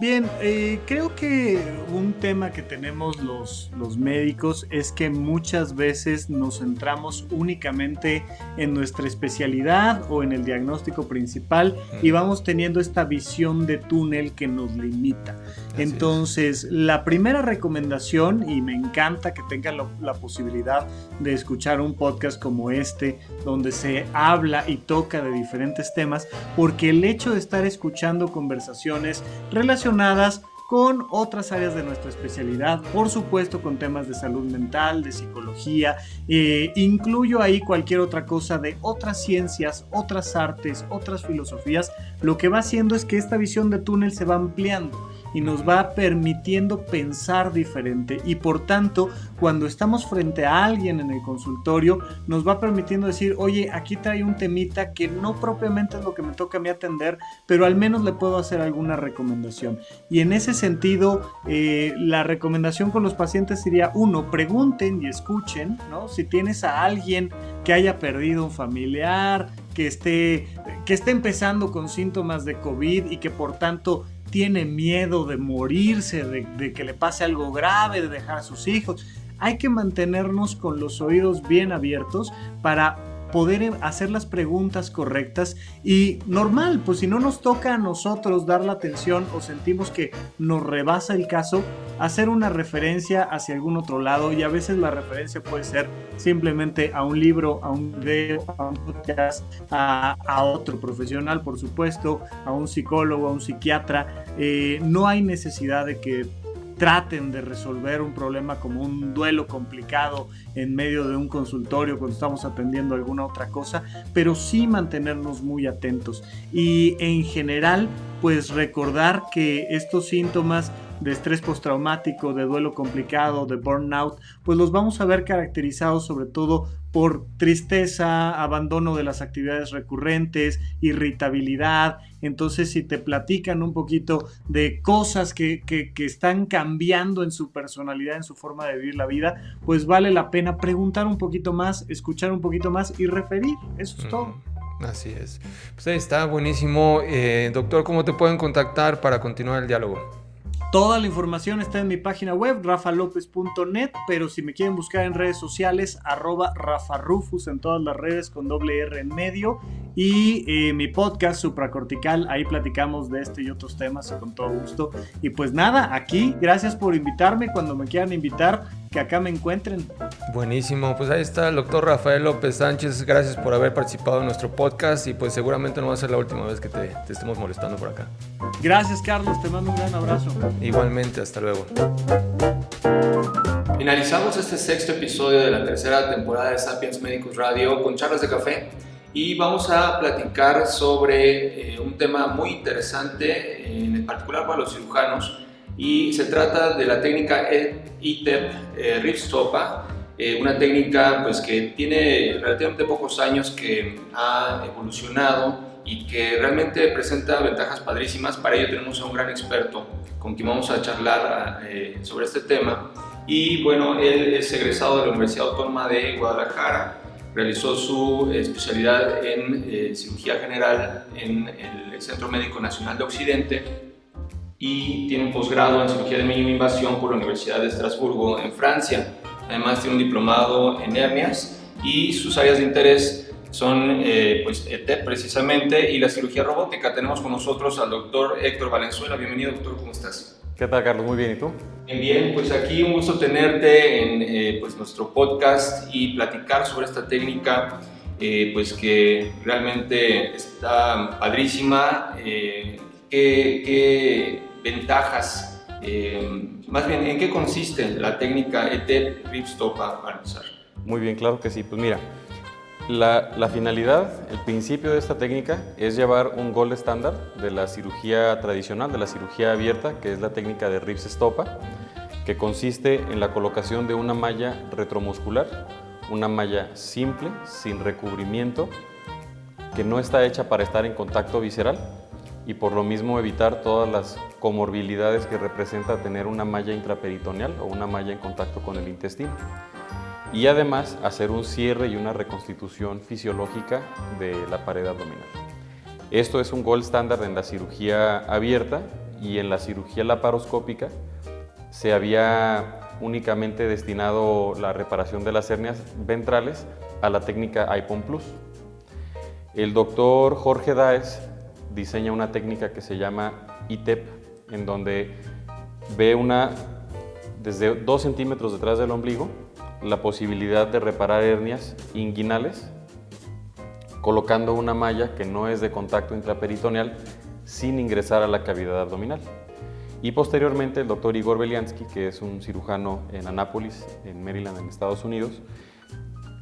Bien, eh, creo que un tema que tenemos los, los médicos es que muchas veces nos centramos únicamente en nuestra especialidad o en el diagnóstico principal y vamos teniendo esta visión de túnel que nos limita. Entonces, la primera recomendación, y me encanta que tengan la posibilidad de escuchar un podcast como este, donde se habla y toca de diferentes temas, porque el hecho de estar escuchando conversaciones relacionadas con otras áreas de nuestra especialidad, por supuesto con temas de salud mental, de psicología, eh, incluyo ahí cualquier otra cosa de otras ciencias, otras artes, otras filosofías, lo que va haciendo es que esta visión de túnel se va ampliando y nos va permitiendo pensar diferente y por tanto cuando estamos frente a alguien en el consultorio nos va permitiendo decir oye aquí trae un temita que no propiamente es lo que me toca a mí atender pero al menos le puedo hacer alguna recomendación y en ese sentido eh, la recomendación con los pacientes sería uno pregunten y escuchen ¿no? si tienes a alguien que haya perdido un familiar que esté, que esté empezando con síntomas de COVID y que por tanto tiene miedo de morirse, de, que le pase algo grave, de dejar a sus hijos. Hay que mantenernos con los oídos bien abiertos para poder hacer las preguntas correctas y normal, pues si no nos toca a nosotros dar la atención o sentimos que nos rebasa el caso, hacer una referencia hacia algún otro lado y a veces la referencia puede ser simplemente a un libro, a un video, a un podcast, a, otro profesional, por supuesto, a un psicólogo, a un psiquiatra. Eh, no hay necesidad de que traten de resolver un problema como un duelo complicado en medio de un consultorio cuando estamos atendiendo alguna otra cosa, pero sí mantenernos muy atentos. Y en general pues recordar que estos síntomas de estrés postraumático, de duelo complicado, de burnout, pues los vamos a ver caracterizados sobre todo por tristeza, abandono de las actividades recurrentes, irritabilidad. Entonces, si te platican un poquito de cosas que, están cambiando en su personalidad, en su forma de vivir la vida, pues vale la pena preguntar un poquito más, escuchar un poquito más y referir. Eso es todo. Así es. Pues ahí está, buenísimo. Eh, doctor, ¿cómo te pueden contactar para continuar el diálogo? Toda la información está en mi página web, rafalopez.net, pero si me quieren buscar en redes sociales, arroba rafarufus en todas las redes con doble R en medio. Y eh, mi podcast supracortical, ahí platicamos de este y otros temas con todo gusto. Y pues nada, aquí, gracias por invitarme. Cuando me quieran invitar, que acá me encuentren. Buenísimo, pues ahí está el doctor Rafael López Sánchez, gracias por haber participado en nuestro podcast y pues seguramente no va a ser la última vez que te, te estemos molestando por acá. Gracias Carlos, te mando un gran abrazo. Igualmente, hasta luego. Finalizamos este sexto episodio de la tercera temporada de Sapiens Médicos Radio con charlas de café y vamos a platicar sobre eh, un tema muy interesante, en particular para los cirujanos, y se trata de la técnica ITEP eh, Ripstopa, eh, una técnica pues, que tiene relativamente pocos años que ha evolucionado y que realmente presenta ventajas padrísimas. Para ello tenemos a un gran experto con quien vamos a charlar eh, sobre este tema. Y bueno, él es egresado de la Universidad Autónoma de Guadalajara, realizó su especialidad en cirugía general en el Centro Médico Nacional de Occidente y tiene un posgrado en cirugía de mínima invasión por la Universidad de Estrasburgo en Francia. Además tiene un diplomado en hernias y sus áreas de interés son eh, pues ETEP precisamente y la cirugía robótica. Tenemos con nosotros al doctor Héctor Valenzuela. Bienvenido doctor, ¿cómo estás? ¿Qué tal Carlos? Muy bien, ¿y tú? Bien, bien, pues aquí un gusto tenerte en eh, pues nuestro podcast y platicar sobre esta técnica eh, pues que realmente está padrísima. ¿Qué, qué ventajas, eh, más bien, ¿en qué consiste la técnica ETEP Ripstop empezar? Muy bien, claro que sí. Pues mira, la, la, finalidad, el principio de esta técnica es llevar un gol estándar de la cirugía tradicional, de la cirugía abierta, que es la técnica de Rips Stopa, que consiste en la colocación de una malla retromuscular, una malla simple, sin recubrimiento, que no está hecha para estar en contacto visceral, y por lo mismo evitar todas las comorbilidades que representa tener una malla intraperitoneal o una malla en contacto con el intestino. Y además hacer un cierre y una reconstitución fisiológica de la pared abdominal. Esto es un gol estándar en la cirugía abierta y en la cirugía laparoscópica se había únicamente destinado la reparación de las hernias ventrales a la técnica IPON Plus. El doctor Jorge Daes diseña una técnica que se llama ITEP, en donde ve una, desde 2 centímetros detrás del ombligo, la posibilidad de reparar hernias inguinales colocando una malla que no es de contacto intraperitoneal sin ingresar a la cavidad abdominal. Y posteriormente el doctor Igor Beliansky, que es un cirujano en Anápolis, en Maryland, en Estados Unidos,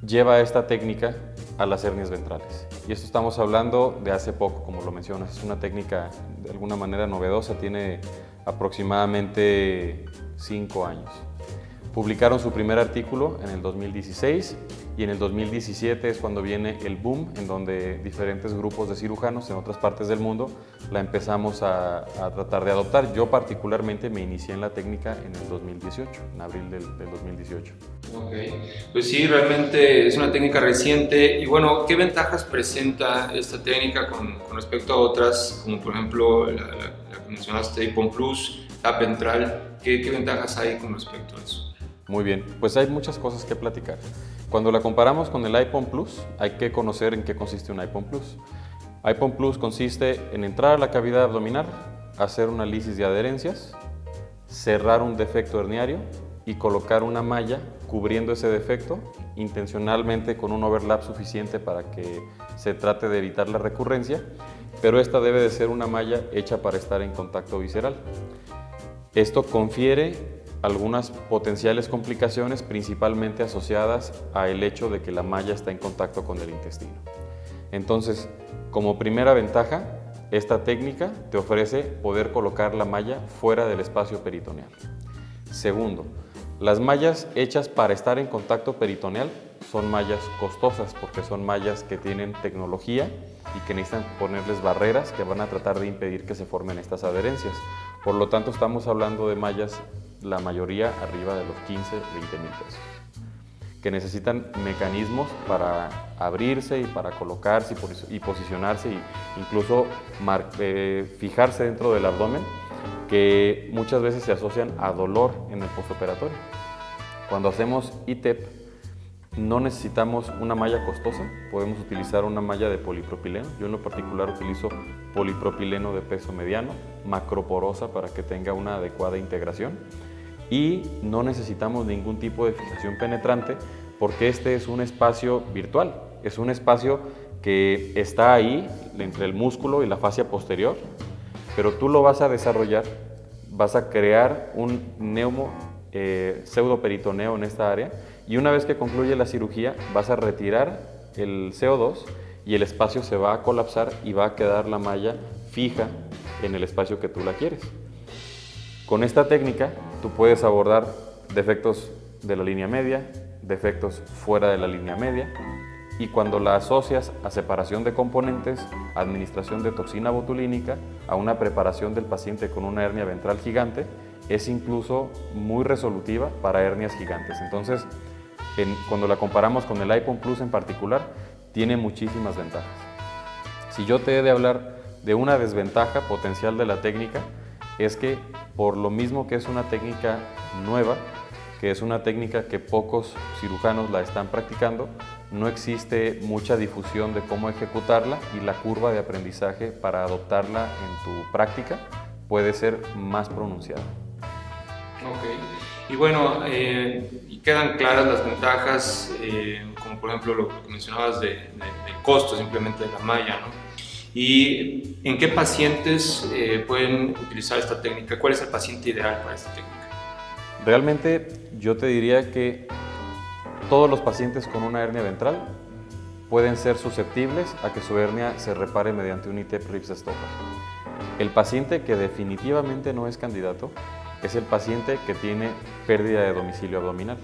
lleva esta técnica a las hernias ventrales. Y esto estamos hablando de hace poco, como lo mencionas. Es una técnica de alguna manera novedosa, tiene aproximadamente cinco años. Publicaron su primer artículo en el 2016 y en el 2017 es cuando viene el boom en donde diferentes grupos de cirujanos en otras partes del mundo la empezamos a, tratar de adoptar. Yo particularmente me inicié en la técnica en el 2018, en abril del, 2018. Ok, pues sí, realmente es una técnica reciente y bueno, ¿qué ventajas presenta esta técnica con, respecto a otras, como por ejemplo la, que mencionaste, IPON Plus, TAP ventral? ¿Qué, ¿Qué ventajas hay con respecto a eso? Muy bien, pues hay muchas cosas que platicar. Cuando la comparamos con el iPhone Plus, hay que conocer en qué consiste un iPhone Plus. iPhone Plus consiste en entrar a la cavidad abdominal, hacer una lisis de adherencias, cerrar un defecto herniario y colocar una malla cubriendo ese defecto intencionalmente con un overlap suficiente para que se trate de evitar la recurrencia, pero esta debe de ser una malla hecha para estar en contacto visceral. Esto confiere algunas potenciales complicaciones principalmente asociadas a el hecho de que la malla está en contacto con el intestino. Entonces, como primera ventaja, esta técnica te ofrece poder colocar la malla fuera del espacio peritoneal. Segundo, las mallas hechas para estar en contacto peritoneal son mallas costosas porque son mallas que tienen tecnología y que necesitan ponerles barreras que van a tratar de impedir que se formen estas adherencias. Por lo tanto, estamos hablando de mallas la mayoría arriba de los 15, 20 mil pesos, que necesitan mecanismos para abrirse y para colocarse y, posicionarse e incluso eh, fijarse dentro del abdomen, que muchas veces se asocian a dolor en el postoperatorio. Cuando hacemos ITEP, no necesitamos una malla costosa, podemos utilizar una malla de polipropileno. Yo en lo particular utilizo polipropileno de peso mediano, macroporosa para que tenga una adecuada integración. Y no necesitamos ningún tipo de fijación penetrante porque este es un espacio virtual, es un espacio que está ahí entre el músculo y la fascia posterior, pero tú lo vas a desarrollar, vas a crear un neumo eh, pseudoperitoneo en esta área y una vez que concluye la cirugía vas a retirar el CO2 y el espacio se va a colapsar y va a quedar la malla fija en el espacio que tú la quieres. Con esta técnica tú puedes abordar defectos de la línea media, defectos fuera de la línea media y cuando la asocias a separación de componentes, administración de toxina botulínica, a una preparación del paciente con una hernia ventral gigante, es incluso muy resolutiva para hernias gigantes. Entonces, cuando la comparamos con el iPhone Plus en particular, tiene muchísimas ventajas. Si yo te he de hablar de una desventaja potencial de la técnica, es que por lo mismo que es una técnica nueva, que es una técnica que pocos cirujanos la están practicando, no existe mucha difusión de cómo ejecutarla y la curva de aprendizaje para adoptarla en tu práctica puede ser más pronunciada. Ok, y bueno, eh, quedan claras las ventajas, eh, como por ejemplo lo que mencionabas de, del costo simplemente de la malla, ¿no? ¿Y en qué pacientes eh, pueden utilizar esta técnica? ¿Cuál es el paciente ideal para esta técnica? Realmente yo te diría que todos los pacientes con una hernia ventral pueden ser susceptibles a que su hernia se repare mediante un ITEP RIPS stopper. El paciente que definitivamente no es candidato es el paciente que tiene pérdida de domicilio abdominal.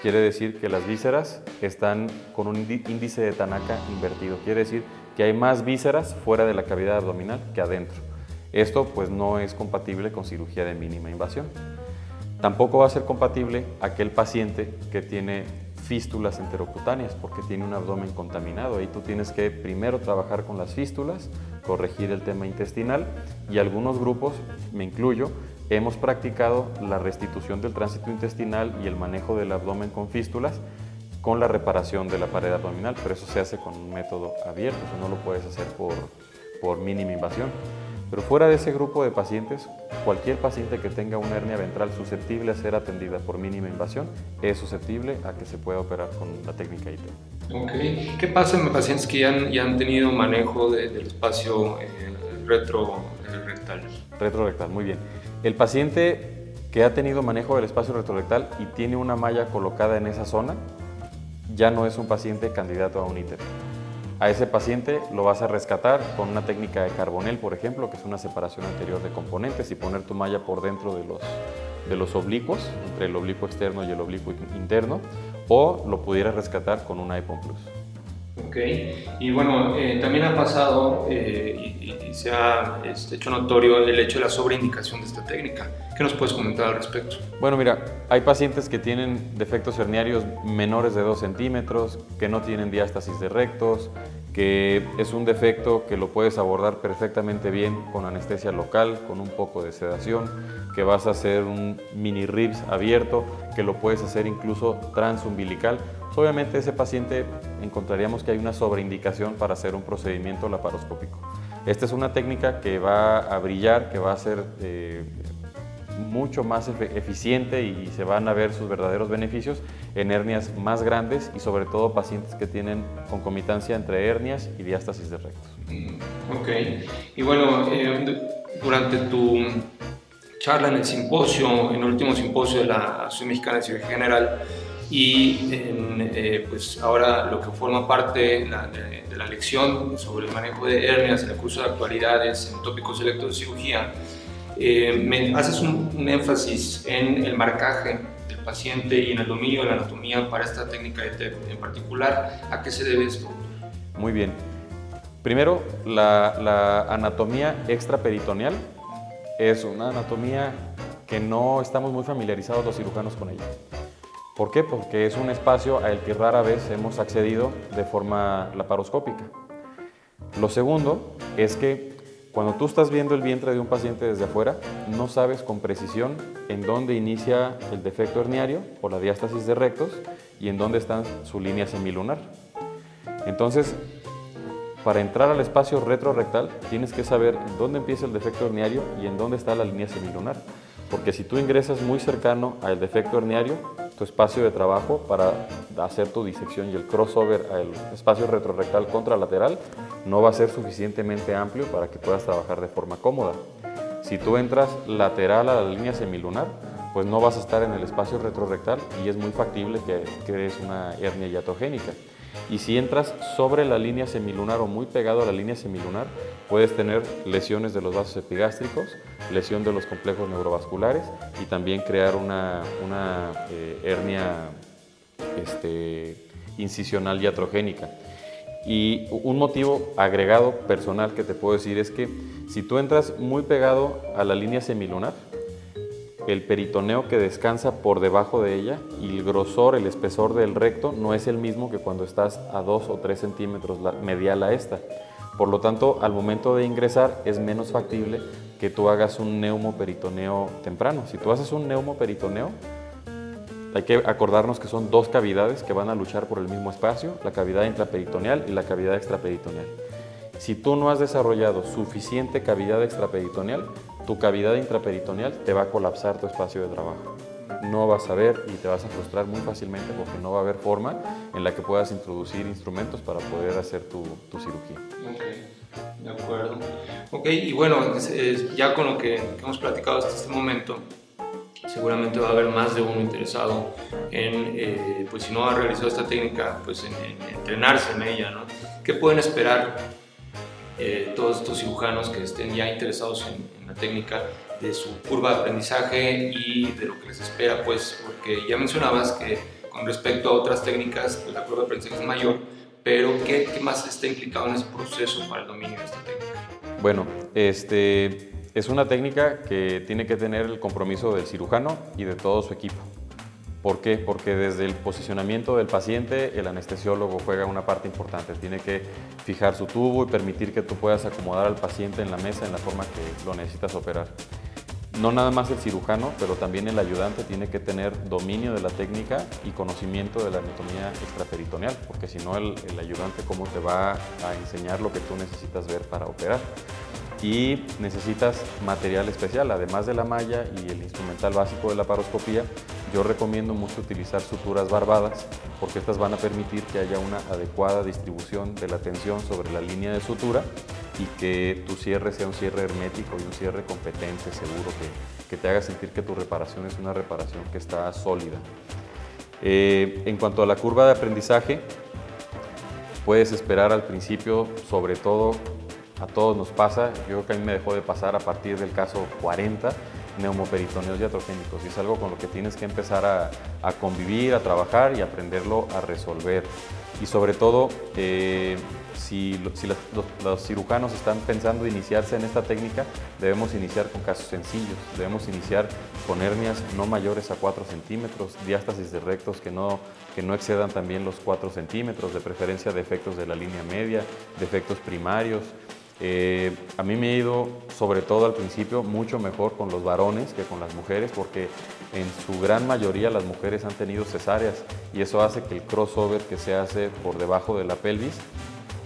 Quiere decir que las vísceras están con un índice de Tanaka invertido. Quiere decir que hay más vísceras fuera de la cavidad abdominal que adentro. Esto pues no es compatible con cirugía de mínima invasión. Tampoco va a ser compatible aquel paciente que tiene fístulas enterocutáneas porque tiene un abdomen contaminado. Ahí tú tienes que primero trabajar con las fístulas, corregir el tema intestinal y algunos grupos, me incluyo, hemos practicado la restitución del tránsito intestinal y el manejo del abdomen con fístulas con la reparación de la pared abdominal, pero eso se hace con un método abierto, eso no lo puedes hacer por, por mínima invasión. Pero fuera de ese grupo de pacientes, cualquier paciente que tenga una hernia ventral susceptible a ser atendida por mínima invasión es susceptible a que se pueda operar con la técnica IT. Okay. ¿Qué pasa en pacientes que ya han, ya han tenido manejo del espacio eh, retro rectal? Retro rectal, muy bien. El paciente que ha tenido manejo del espacio retrorectal y tiene una malla colocada en esa zona, ya no es un paciente candidato a un ITER. A ese paciente lo vas a rescatar con una técnica de carbonel, por ejemplo, que es una separación anterior de componentes y poner tu malla por dentro de los, de los oblicuos, entre el oblicuo externo y el oblicuo interno, o lo pudieras rescatar con un iPhone Plus. Ok, y bueno, eh, también ha pasado eh, y, se ha este, hecho notorio el hecho de la sobreindicación de esta técnica. ¿Qué nos puedes comentar al respecto? Bueno, mira, hay pacientes que tienen defectos herniarios menores de 2 centímetros, que no tienen diástasis de rectos, que es un defecto que lo puedes abordar perfectamente bien con anestesia local, con un poco de sedación, que vas a hacer un mini ribs abierto, que lo puedes hacer incluso transumbilical obviamente ese paciente encontraríamos que hay una sobreindicación para hacer un procedimiento laparoscópico. Esta es una técnica que va a brillar, que va a ser eh, mucho más eficiente y se van a ver sus verdaderos beneficios en hernias más grandes y sobre todo pacientes que tienen concomitancia entre hernias y diástasis de rectos. Mm, ok, y bueno, eh, durante tu charla en el simposio, en el último simposio de la Asociación Mexicana de Cirugía General, y eh, pues ahora lo que forma parte de, la lección sobre el manejo de hernias en el curso de actualidades en tópicos de cirugía, eh, me haces un, énfasis en el marcaje del paciente y en el dominio de la anatomía para esta técnica de TEP en particular. ¿A qué se debe esto? Muy bien. Primero, la, la anatomía extraperitoneal es una anatomía que no estamos muy familiarizados los cirujanos con ella. ¿Por qué? Porque es un espacio al que rara vez hemos accedido de forma laparoscópica. Lo segundo es que cuando tú estás viendo el vientre de un paciente desde afuera, no sabes con precisión en dónde inicia el defecto herniario o la diástasis de rectos y en dónde está su línea semilunar. Entonces, para entrar al espacio retrorectal tienes que saber dónde empieza el defecto herniario y en dónde está la línea semilunar. Porque si tú ingresas muy cercano al defecto herniario, tu espacio de trabajo para hacer tu disección y el crossover al espacio retrorectal contralateral no va a ser suficientemente amplio para que puedas trabajar de forma cómoda. Si tú entras lateral a la línea semilunar, pues no vas a estar en el espacio retrorectal y es muy factible que crees una hernia hiatogénica. Y si entras sobre la línea semilunar o muy pegado a la línea semilunar, puedes tener lesiones de los vasos epigástricos, lesión de los complejos neurovasculares y también crear una, eh, hernia este, incisional iatrogénica. Y un motivo agregado personal que te puedo decir es que si tú entras muy pegado a la línea semilunar, el peritoneo que descansa por debajo de ella y el grosor, el espesor del recto no es el mismo que cuando estás a 2 o 3 centímetros medial a esta. Por lo tanto, al momento de ingresar es menos factible que tú hagas un neumoperitoneo temprano. Si tú haces un neumoperitoneo, hay que acordarnos que son dos cavidades que van a luchar por el mismo espacio, la cavidad intraperitoneal y la cavidad extraperitoneal. Si tú no has desarrollado suficiente cavidad extraperitoneal, tu cavidad intraperitoneal te va a colapsar tu espacio de trabajo. No vas a ver y te vas a frustrar muy fácilmente porque no va a haber forma en la que puedas introducir instrumentos para poder hacer tu, cirugía. Ok, de acuerdo. Ok, y bueno, ya con lo que, hemos platicado hasta este momento, seguramente va a haber más de uno interesado en, eh, pues si no ha realizado esta técnica, pues en, en entrenarse en ella, ¿no? ¿Qué pueden esperar eh, todos estos cirujanos que estén ya interesados en, la técnica de su curva de aprendizaje y de lo que les espera, pues porque ya mencionabas que con respecto a otras técnicas, pues la curva de aprendizaje es mayor, pero ¿qué, más está implicado en ese proceso para el dominio de esta técnica? Bueno, este, es una técnica que tiene que tener el compromiso del cirujano y de todo su equipo. ¿Por qué? Porque desde el posicionamiento del paciente, el anestesiólogo juega una parte importante. Tiene que fijar su tubo y permitir que tú puedas acomodar al paciente en la mesa en la forma que lo necesitas operar. No nada más el cirujano, pero también el ayudante tiene que tener dominio de la técnica y conocimiento de la anatomía extraperitoneal, porque si no el, el ayudante cómo te va a enseñar lo que tú necesitas ver para operar y necesitas material especial, además de la malla y el instrumental básico de la paroscopía, yo recomiendo mucho utilizar suturas barbadas porque estas van a permitir que haya una adecuada distribución de la tensión sobre la línea de sutura y que tu cierre sea un cierre hermético y un cierre competente, seguro, que, que te haga sentir que tu reparación es una reparación que está sólida. Eh, en cuanto a la curva de aprendizaje, puedes esperar al principio, sobre todo, a todos nos pasa, yo creo que a mí me dejó de pasar a partir del caso 40, neumoperitoneos iatrogénicos, y es algo con lo que tienes que empezar a, convivir, a trabajar y aprenderlo a resolver. Y sobre todo, eh, si, los, cirujanos están pensando iniciarse en esta técnica, debemos iniciar con casos sencillos. Debemos iniciar con hernias no mayores a 4 centímetros, diástasis de rectos que no, que no excedan también los 4 centímetros, de preferencia defectos de la línea media, defectos primarios. Eh, a mí me ha ido, sobre todo al principio, mucho mejor con los varones que con las mujeres, porque en su gran mayoría las mujeres han tenido cesáreas y eso hace que el crossover que se hace por debajo de la pelvis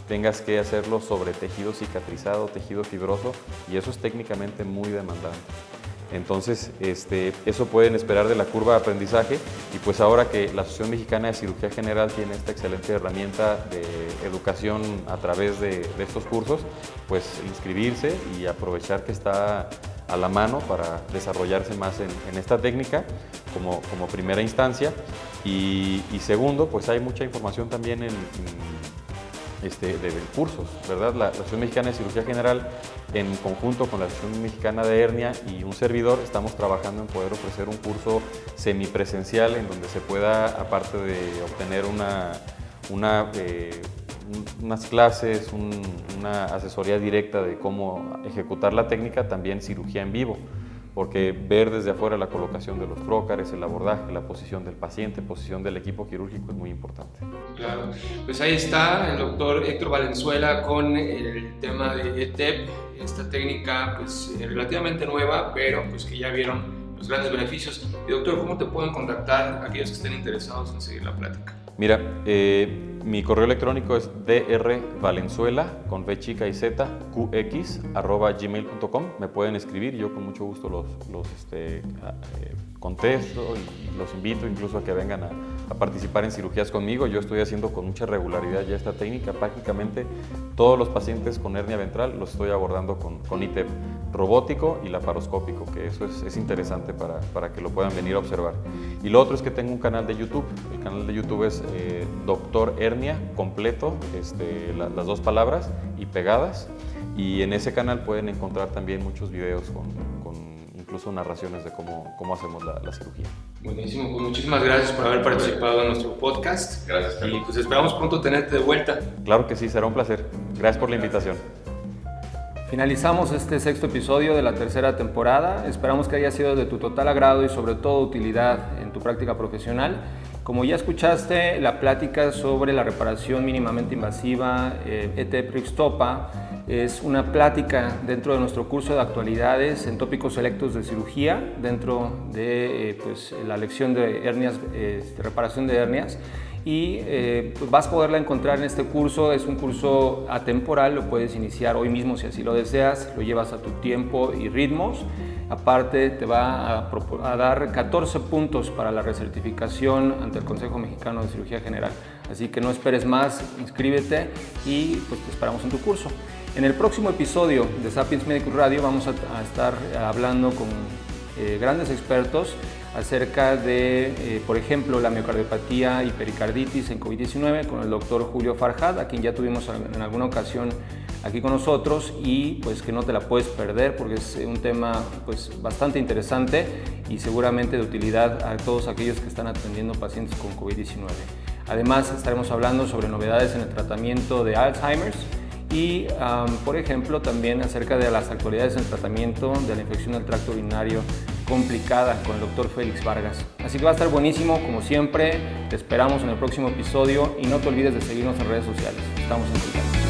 tengas que hacerlo sobre tejido cicatrizado, tejido fibroso y eso es técnicamente muy demandante. Entonces, este, eso pueden esperar de la curva de aprendizaje y pues ahora que la Asociación Mexicana de Cirugía General tiene esta excelente herramienta de educación a través de, estos cursos, pues inscribirse y aprovechar que está a la mano para desarrollarse más en, esta técnica como, como, primera instancia. Y, segundo, pues hay mucha información también en este, de cursos, ¿verdad? La, Asociación Mexicana de Cirugía General, en conjunto con la Asociación Mexicana de Hernia y un servidor, estamos trabajando en poder ofrecer un curso semipresencial en donde se pueda, aparte de obtener una, una eh, unas clases, una asesoría directa de cómo ejecutar la técnica, también cirugía en vivo porque ver desde afuera la colocación de los trócares, el abordaje, la posición del paciente, posición del equipo quirúrgico es muy importante. Claro, pues ahí está el doctor Héctor Valenzuela con el tema de ETEP, esta técnica pues relativamente nueva, pero pues que ya vieron los grandes beneficios. Y doctor, ¿cómo te pueden contactar aquellos que estén interesados en seguir la plática? Mira, eh, mi correo electrónico es drvalenzuela con v y z arroba gmail.com. Me pueden escribir yo con mucho gusto los, los este, eh, contesto y los invito incluso a que vengan a, participar en cirugías conmigo. Yo estoy haciendo con mucha regularidad ya esta técnica. Prácticamente todos los pacientes con hernia ventral los estoy abordando con, con ITEP robótico y laparoscópico, que eso es, interesante para, para, que lo puedan venir a observar. Y lo otro es que tengo un canal de YouTube. El canal de YouTube es eh, Doctor Hernia, completo, este, las dos palabras y pegadas. Y en ese canal pueden encontrar también muchos videos con incluso narraciones de cómo, cómo hacemos la, la, cirugía. Buenísimo, pues muchísimas gracias por haber participado en nuestro podcast. Gracias. Y pues esperamos pronto tenerte de vuelta. Claro que sí, será un placer. Gracias por la invitación. Finalizamos este sexto episodio de la tercera temporada. Esperamos que haya sido de tu total agrado y sobre todo utilidad en tu práctica profesional. Como ya escuchaste, la plática sobre la reparación mínimamente invasiva eh, ET es una plática dentro de nuestro curso de actualidades en tópicos selectos de cirugía, dentro de eh, pues, la lección de hernias, eh, reparación de hernias y eh, pues vas a poderla encontrar en este curso. Es un curso atemporal, lo puedes iniciar hoy mismo si así lo deseas, lo llevas a tu tiempo y ritmos. Aparte te va a, a dar 14 puntos para la recertificación ante el Consejo Mexicano de Cirugía General. Así que no esperes más, inscríbete y pues te esperamos en tu curso. En el próximo episodio de Sapiens Medical Radio vamos a, estar hablando con eh, grandes expertos acerca de, eh, por ejemplo, la miocardiopatía y pericarditis en COVID-19 con el doctor Julio Farjad, a quien ya tuvimos en alguna ocasión aquí con nosotros y pues que no te la puedes perder porque es un tema pues bastante interesante y seguramente de utilidad a todos aquellos que están atendiendo pacientes con COVID-19. Además estaremos hablando sobre novedades en el tratamiento de Alzheimer's y, por ejemplo, también acerca de las actualidades en tratamiento de la infección del tracto urinario complicada con el doctor Félix Vargas. Así que va a estar buenísimo, como siempre. Te esperamos en el próximo episodio y no te olvides de seguirnos en redes sociales. Estamos en contacto.